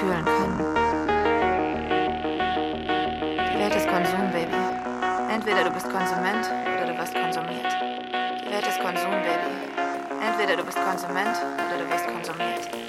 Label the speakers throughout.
Speaker 1: fühlen können. Die Welt ist Konsum, Baby. Entweder du bist
Speaker 2: Konsument oder du wirst konsumiert. Die Welt ist Konsum, Baby. Entweder du bist Konsument oder du wirst konsumiert.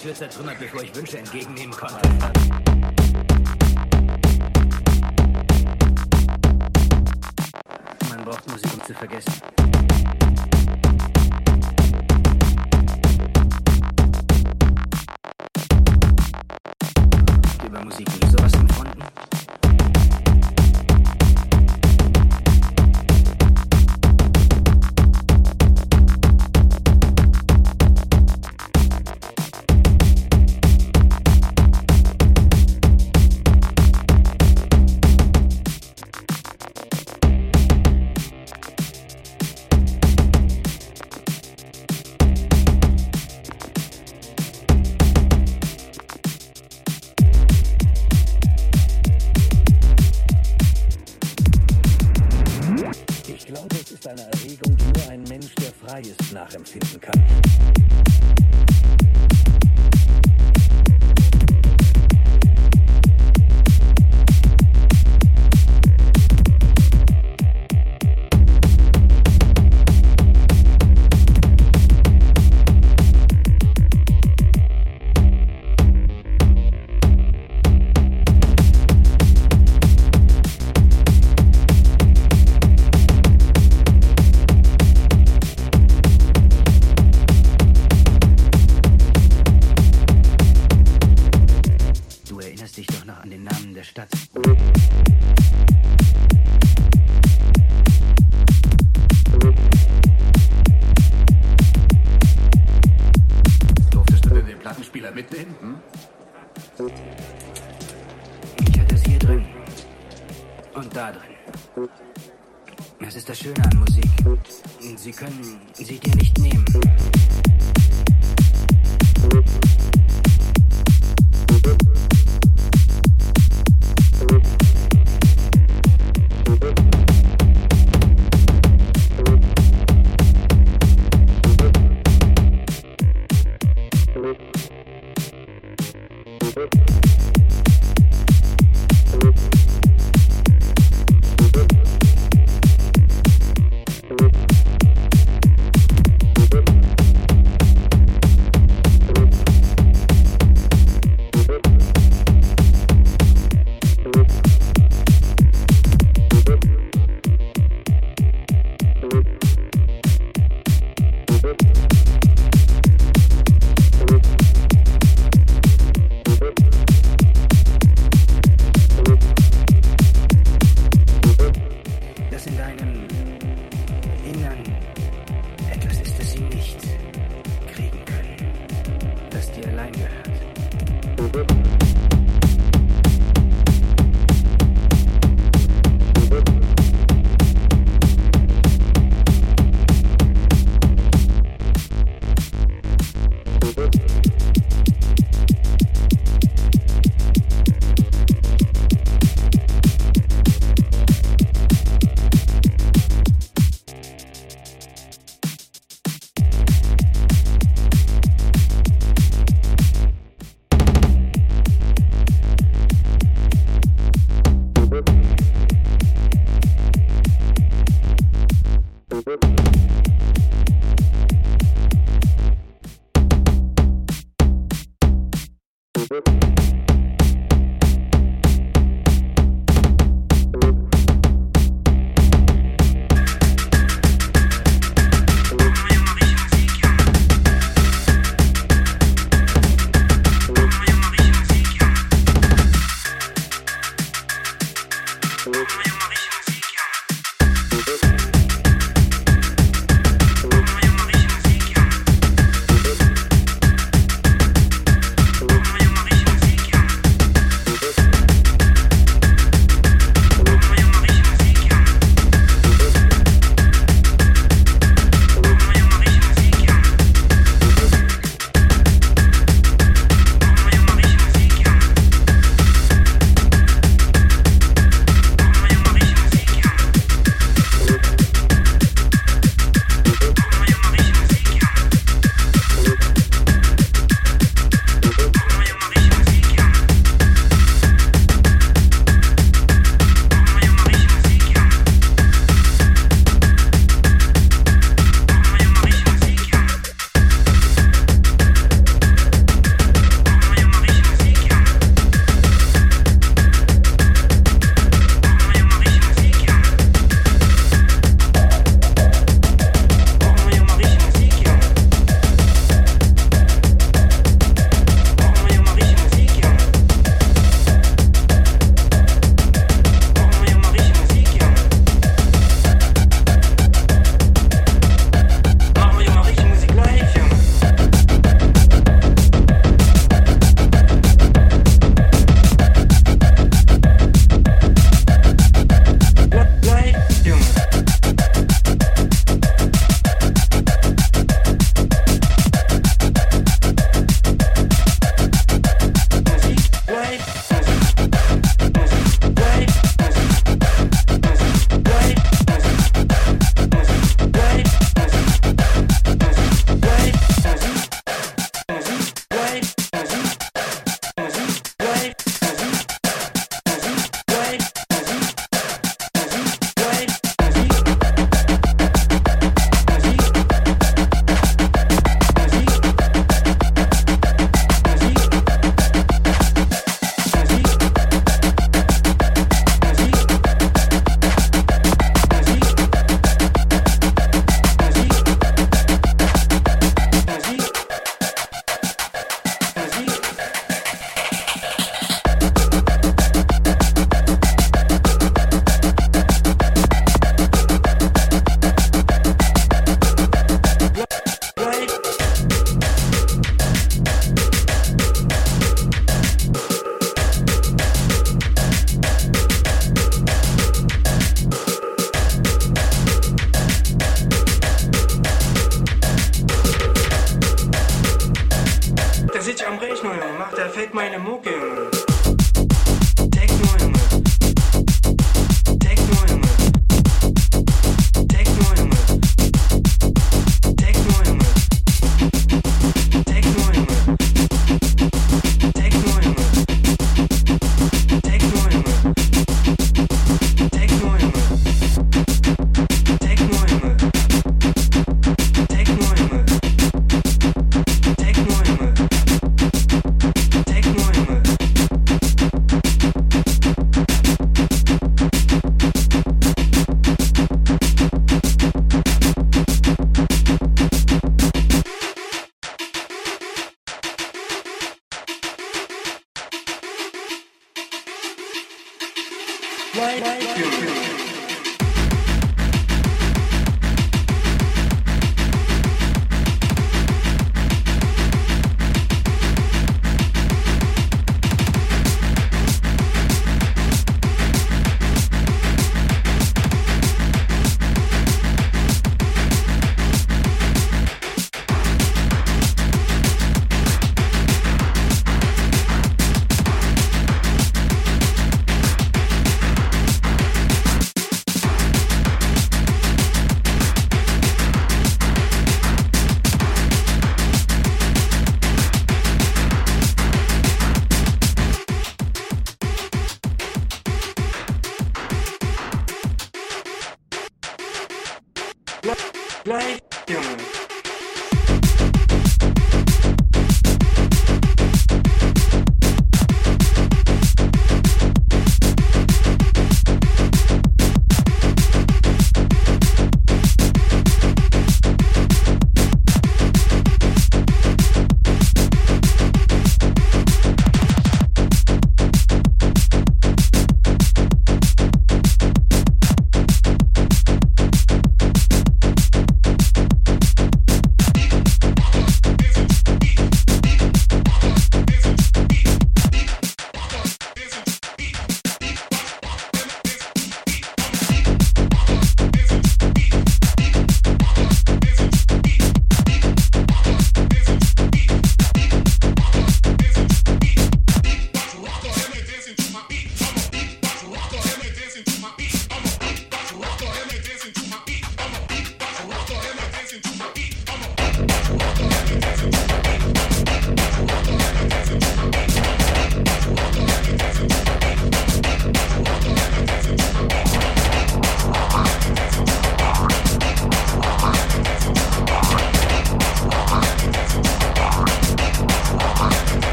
Speaker 3: Tür zertrümmert, bevor ich Wünsche entgegennehmen konnte.